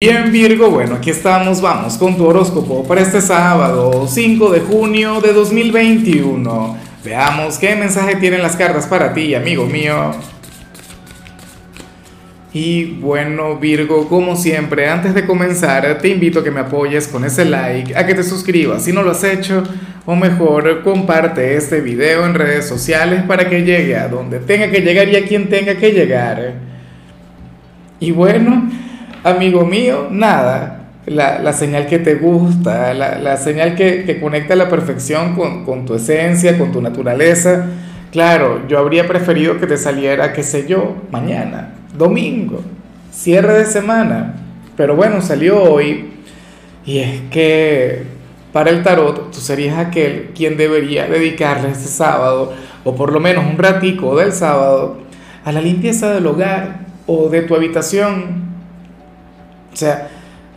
Bien Virgo, bueno, aquí estamos, vamos con tu horóscopo para este sábado 5 de junio de 2021. Veamos qué mensaje tienen las cartas para ti, amigo mío. Y bueno Virgo, como siempre, antes de comenzar, te invito a que me apoyes con ese like, a que te suscribas si no lo has hecho, o mejor, comparte este video en redes sociales para que llegue a donde tenga que llegar y a quien tenga que llegar. Y bueno... Amigo mío, nada. La, la señal que te gusta, la, la señal que, que, conecta la perfección con, con, tu esencia, con tu naturaleza. Claro, yo habría preferido que te saliera, qué sé yo, mañana, domingo, cierre de semana. Pero bueno, salió hoy. Y es que para el tarot tú serías aquel quien debería dedicarle este sábado, o por lo menos un ratico del sábado, a la limpieza del hogar o de tu habitación o sea,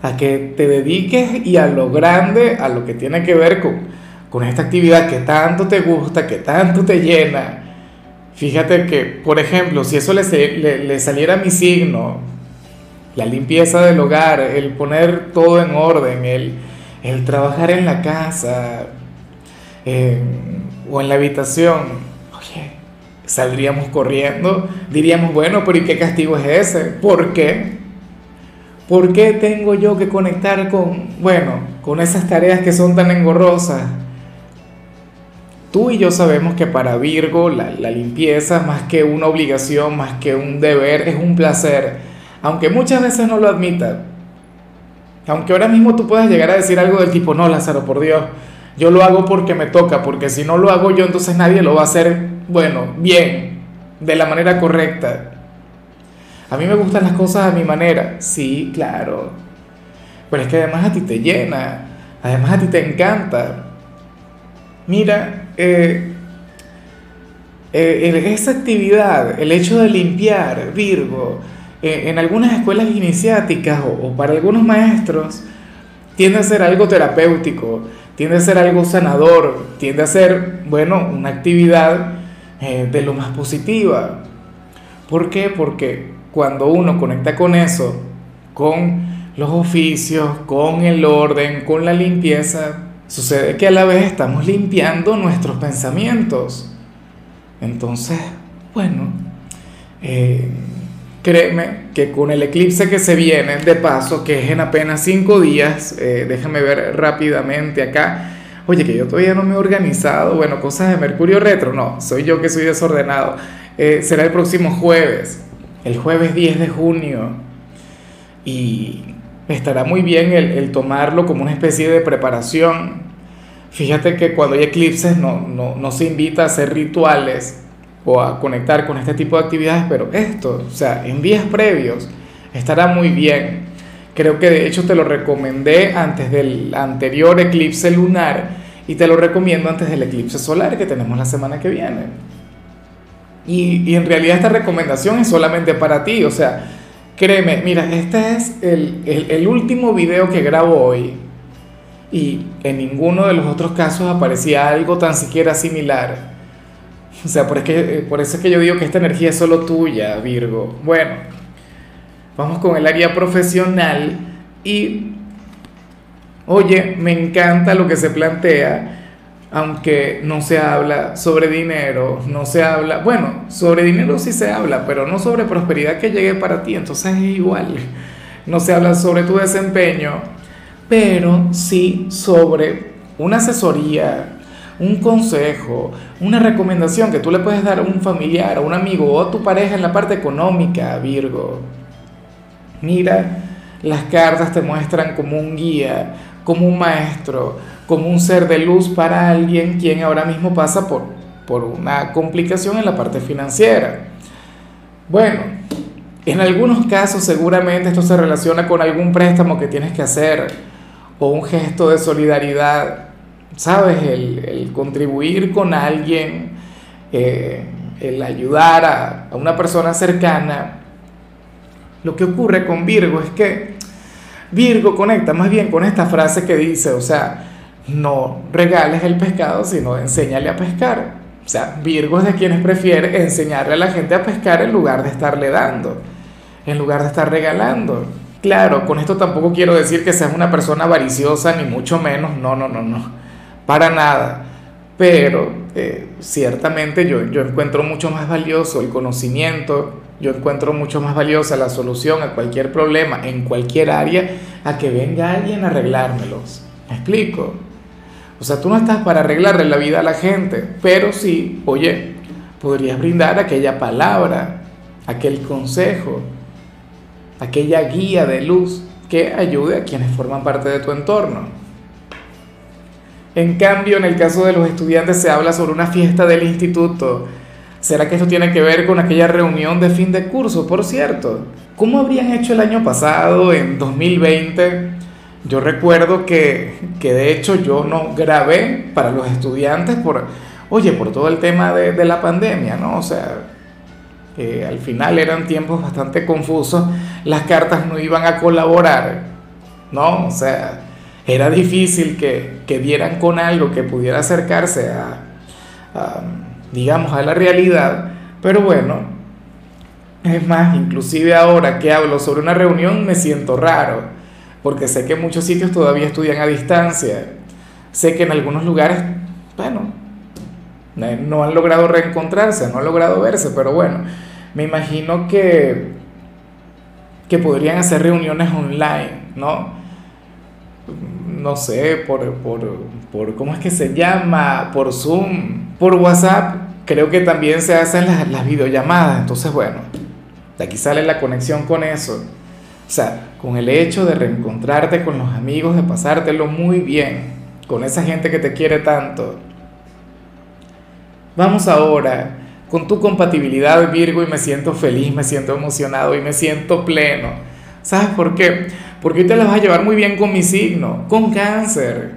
a que te dediques y a lo grande, a lo que tiene que ver con, con esta actividad que tanto te gusta, que tanto te llena. Fíjate que, por ejemplo, si eso le, le, le saliera a mi signo, la limpieza del hogar, el poner todo en orden, el, el trabajar en la casa eh, o en la habitación, oye, saldríamos corriendo, diríamos, bueno, pero ¿y qué castigo es ese? ¿Por qué? ¿Por qué tengo yo que conectar con, bueno, con esas tareas que son tan engorrosas? Tú y yo sabemos que para Virgo la, la, limpieza, más que una obligación, más que un deber, es un placer, aunque muchas veces no lo admita. Aunque ahora mismo tú puedas llegar a decir algo del tipo, no, Lázaro, por Dios, yo lo hago porque me toca, porque si no lo hago yo, entonces nadie lo va a hacer, bueno, bien, de la manera correcta. A mí me gustan las cosas a mi manera. Sí, claro. Pero es que además a ti te llena. Además a ti te encanta. Mira, eh, eh, esa actividad, el hecho de limpiar, Virgo, eh, en algunas escuelas iniciáticas o, o, para algunos maestros, tiende a ser algo terapéutico, tiende a ser algo sanador, tiende a ser, bueno, una actividad de lo más positiva. ¿Por qué? Porque cuando uno conecta con eso, con los oficios, con el orden, con la limpieza, sucede que a la vez estamos limpiando nuestros pensamientos. Entonces, bueno, eh, créeme que con el eclipse que se viene, de paso, que es en apenas cinco días, eh, déjame ver rápidamente acá, oye, que yo todavía no me he organizado, bueno, cosas de Mercurio retro, no, soy yo que soy desordenado, eh, será el próximo jueves el jueves 10 de junio y estará muy bien el, tomarlo como una especie de preparación. Fíjate que cuando hay eclipses no, no, no, se invita a hacer rituales o a conectar con este tipo de actividades, pero esto, o sea, en días previos, estará muy bien. Creo que de hecho te lo recomendé antes del anterior eclipse lunar y te lo recomiendo antes del eclipse solar que tenemos la semana que viene. Y, en realidad esta recomendación es solamente para ti, o sea, créeme, mira, este es el, el, el, último video que grabo hoy y en ninguno de los otros casos aparecía algo tan siquiera similar. O sea, por, es que, por eso es que yo digo que esta energía es solo tuya, Virgo. Bueno, vamos con el área profesional y, oye, me encanta lo que se plantea aunque no se habla sobre dinero, no se habla, bueno, sobre dinero sí se habla, pero no sobre prosperidad que llegue para ti, entonces es igual. No se habla sobre tu desempeño, pero sí sobre una asesoría, un consejo, una recomendación que tú le puedes dar a un familiar, a un amigo o a tu pareja en la parte económica, Virgo. Mira, las cartas te muestran como un guía, como un maestro, como un ser de luz para alguien quien ahora mismo pasa por, por una complicación en la parte financiera. Bueno, en algunos casos seguramente esto se relaciona con algún préstamo que tienes que hacer o un gesto de solidaridad, ¿sabes? El, contribuir con alguien, eh, el ayudar a, a una persona cercana. Lo que ocurre con Virgo es que Virgo conecta más bien con esta frase que dice, o sea, no regales el pescado, sino enséñale a pescar. O sea, Virgo es de quienes prefiere enseñarle a la gente a pescar en lugar de estarle dando, en lugar de estar regalando. Claro, con esto tampoco quiero decir que seas una persona avariciosa, ni mucho menos, no, no, no, no, para nada. Pero eh, ciertamente yo, yo encuentro mucho más valioso el conocimiento, yo encuentro mucho más valiosa la solución a cualquier problema en cualquier área a que venga alguien a arreglármelos. ¿Me explico? O sea, tú no estás para arreglarle la vida a la gente, pero sí, oye, podrías brindar aquella palabra, aquel consejo, aquella guía de luz que ayude a quienes forman parte de tu entorno. En cambio, en el caso de los estudiantes se habla sobre una fiesta del instituto. ¿Será que esto tiene que ver con aquella reunión de fin de curso, por cierto? ¿Cómo habrían hecho el año pasado, en 2020? Yo recuerdo que, de hecho yo no grabé para los estudiantes por, oye, por todo el tema de, la pandemia, ¿no? O sea, al final eran tiempos bastante confusos, las cartas no iban a colaborar, ¿no? O sea, era difícil que, que dieran con algo que pudiera acercarse a, digamos, a la realidad, pero bueno, es más, inclusive ahora que hablo sobre una reunión me siento raro, porque sé que muchos sitios todavía estudian a distancia, sé que en algunos lugares, bueno, no han logrado reencontrarse, no han logrado verse, pero bueno, me imagino que, que podrían hacer reuniones online, ¿no? No sé, por, por, ¿cómo es que se llama? Por Zoom, por WhatsApp, creo que también se hacen las, las videollamadas, entonces bueno, de aquí sale la conexión con eso. O sea, con el hecho de reencontrarte con los amigos, de pasártelo muy bien, con esa gente que te quiere tanto. Vamos ahora con tu compatibilidad Virgo y me siento feliz, me siento emocionado y me siento pleno. ¿Sabes por qué? Porque hoy te la vas a llevar muy bien con mi signo, con cáncer.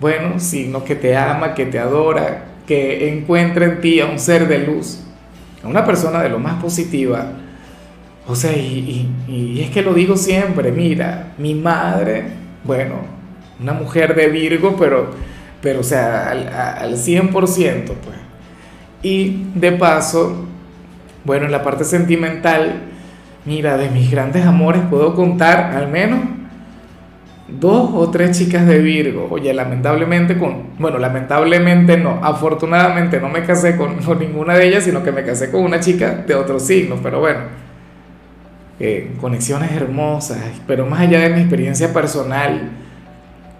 Bueno, signo que te ama, que te adora, que encuentra en ti a un ser de luz, a una persona de lo más positiva. O sea, y, es que lo digo siempre, mira, mi madre, bueno, una mujer de Virgo, pero, pero o sea, al, al 100%, pues. Y de paso, bueno, en la parte sentimental, mira, de mis grandes amores puedo contar al menos dos o tres chicas de Virgo. Oye, lamentablemente con, bueno, lamentablemente no, afortunadamente no me casé con, ninguna de ellas, sino que me casé con una chica de otro signo, pero bueno, eh, conexiones hermosas, pero más allá de mi experiencia personal,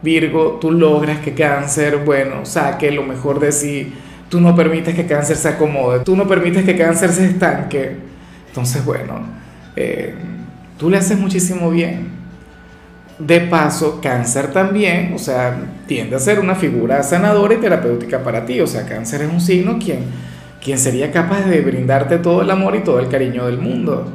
Virgo, tú logras que cáncer, bueno, saque lo mejor de sí tú no permites que cáncer se acomode, tú no permites que cáncer se estanque. Entonces, bueno, eh, tú le haces muchísimo bien. De paso, cáncer también, o sea, tiende a ser una figura sanadora y terapéutica para ti. O sea, cáncer es un signo quien, quien sería capaz de brindarte todo el amor y todo el cariño del mundo.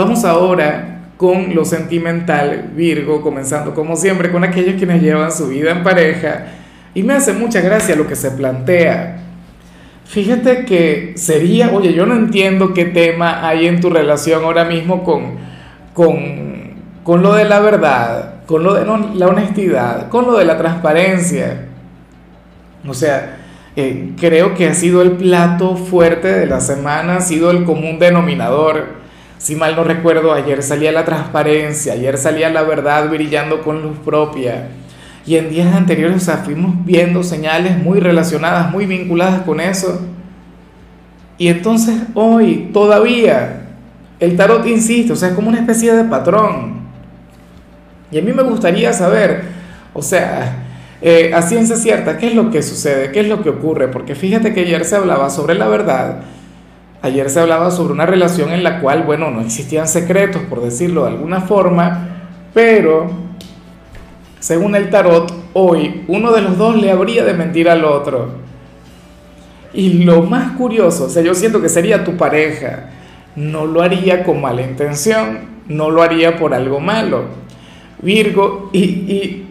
Vamos ahora con lo sentimental, Virgo, comenzando como siempre con aquellos quienes llevan su vida en pareja y me hace mucha gracia lo que se plantea. Fíjate que sería, oye, yo no entiendo qué tema hay en tu relación ahora mismo con, con, lo de la verdad, con lo de la honestidad, con lo de la transparencia. O sea, eh, creo que ha sido el plato fuerte de la semana, ha sido el común denominador. Si mal no recuerdo, ayer salía la transparencia, ayer salía la verdad brillando con luz propia. Y en días anteriores, o sea, fuimos viendo señales muy relacionadas, muy vinculadas con eso. Y entonces hoy todavía el tarot insiste, o sea, es como una especie de patrón. Y a mí me gustaría saber, o sea, eh, a ciencia cierta, qué es lo que sucede, qué es lo que ocurre, porque fíjate que ayer se hablaba sobre la verdad, ayer se hablaba sobre una relación en la cual, bueno, no existían secretos, por decirlo de alguna forma, pero según el tarot, hoy uno de los dos le habría de mentir al otro. Y lo más curioso, o sea, yo siento que sería tu pareja, no lo haría con mala intención, no lo haría por algo malo. Virgo, y,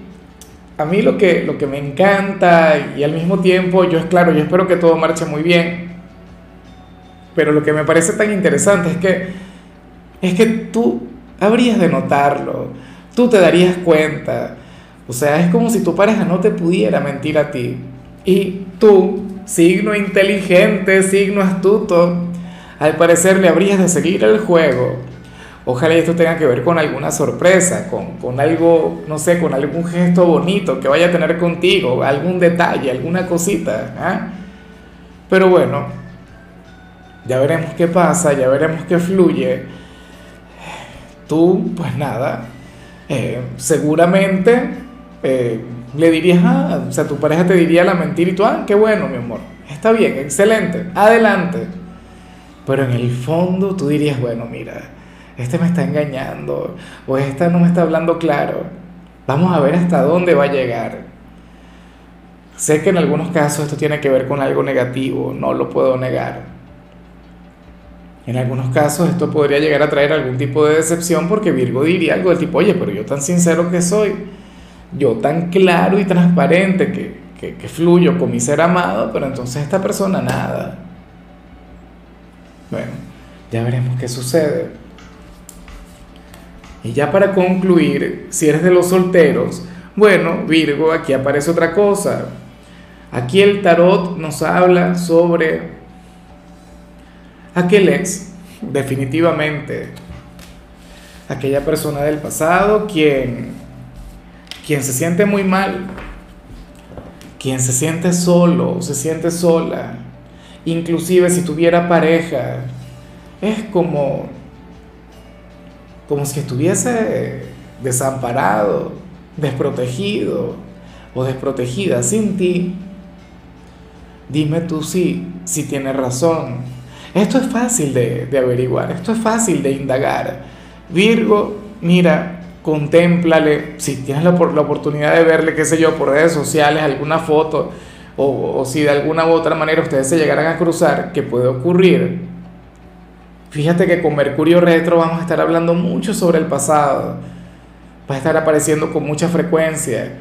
a mí lo que, lo que me encanta y al mismo tiempo, yo es claro, yo espero que todo marche muy bien, pero lo que me parece tan interesante es que, es que tú habrías de notarlo, tú te darías cuenta, o sea, es como si tu pareja no te pudiera mentir a ti. Y tú, signo inteligente, signo astuto, al parecer le habrías de seguir el juego. Ojalá esto tenga que ver con alguna sorpresa, con, con, algo, no sé, con algún gesto bonito que vaya a tener contigo, algún detalle, alguna cosita. ¿ah? Pero bueno, ya veremos qué pasa, ya veremos qué fluye. Tú, pues nada, eh, seguramente eh, le dirías, ah, o sea, tu pareja te diría la mentira y tú, ah, qué bueno, mi amor, está bien, excelente, adelante. Pero en el fondo tú dirías, bueno, mira, este me está engañando o esta no me está hablando claro. Vamos a ver hasta dónde va a llegar. Sé que en algunos casos esto tiene que ver con algo negativo, no lo puedo negar. En algunos casos esto podría llegar a traer algún tipo de decepción porque Virgo diría algo del tipo, oye, pero yo tan sincero que soy, yo tan claro y transparente que, que fluyo con mi ser amado, pero entonces esta persona nada. Bueno, ya veremos qué sucede. Y ya para concluir, si eres de los solteros, bueno, Virgo, aquí aparece otra cosa. Aquí el tarot nos habla sobre aquel ex, definitivamente, aquella persona del pasado quien, quien se siente muy mal, quien se siente solo, se siente sola, inclusive si tuviera pareja, es como, como si estuviese desamparado, desprotegido o desprotegida sin ti. Dime tú si, si tienes razón. Esto es fácil de, de averiguar, esto es fácil de indagar. Virgo, mira, contémplale, si tienes la, la, oportunidad de verle, qué sé yo, por redes sociales, alguna foto, o, si de alguna u otra manera ustedes se llegaran a cruzar, que puede ocurrir. Fíjate que con Mercurio retro vamos a estar hablando mucho sobre el pasado, va a estar apareciendo con mucha frecuencia.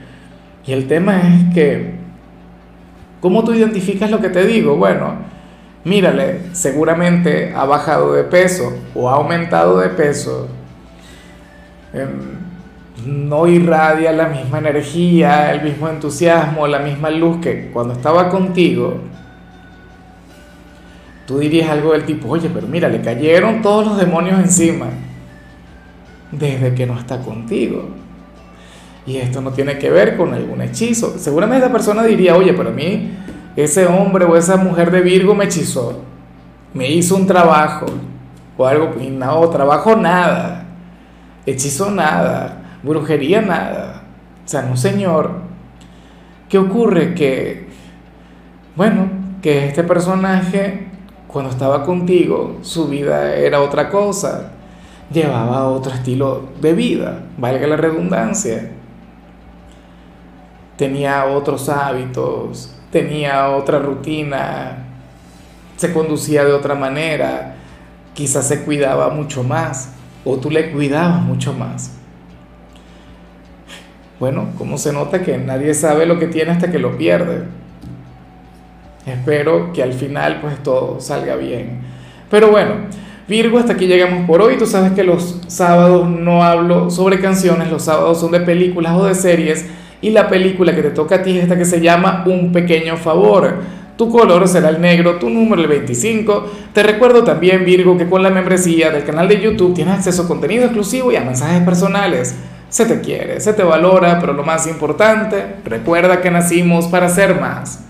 Y el tema es que, ¿cómo tú identificas lo que te digo? Bueno, mírale, seguramente ha bajado de peso o ha aumentado de peso. no irradia la misma energía, el mismo entusiasmo, la misma luz que cuando estaba contigo. Tú dirías algo del tipo, oye, pero mira, le cayeron todos los demonios encima desde que no está contigo. Y esto no tiene que ver con algún hechizo. Seguramente esta persona diría, oye, pero a mí ese hombre o esa mujer de Virgo me hechizó, me hizo un trabajo o algo, y no, trabajo nada, hechizo nada, brujería nada. O sea, no señor. ¿Qué ocurre? Que, bueno, que este personaje, cuando estaba contigo, su vida era otra cosa, llevaba otro estilo de vida, valga la redundancia tenía otros hábitos, tenía otra rutina, se conducía de otra manera, quizás se cuidaba mucho más o tú le cuidabas mucho más. Bueno, como se nota que nadie sabe lo que tiene hasta que lo pierde. Espero que al final pues todo salga bien. Pero bueno, Virgo, hasta aquí llegamos por hoy. Tú sabes que los sábados no hablo sobre canciones, los sábados son de películas o de series y la película que te toca a ti es esta que se llama Un pequeño favor. Tu color será el negro, tu número el 25. Te recuerdo también, Virgo, que con la membresía del canal de YouTube tienes acceso a contenido exclusivo y a mensajes personales. Se te quiere, se te valora, pero lo más importante, recuerda que nacimos para ser más.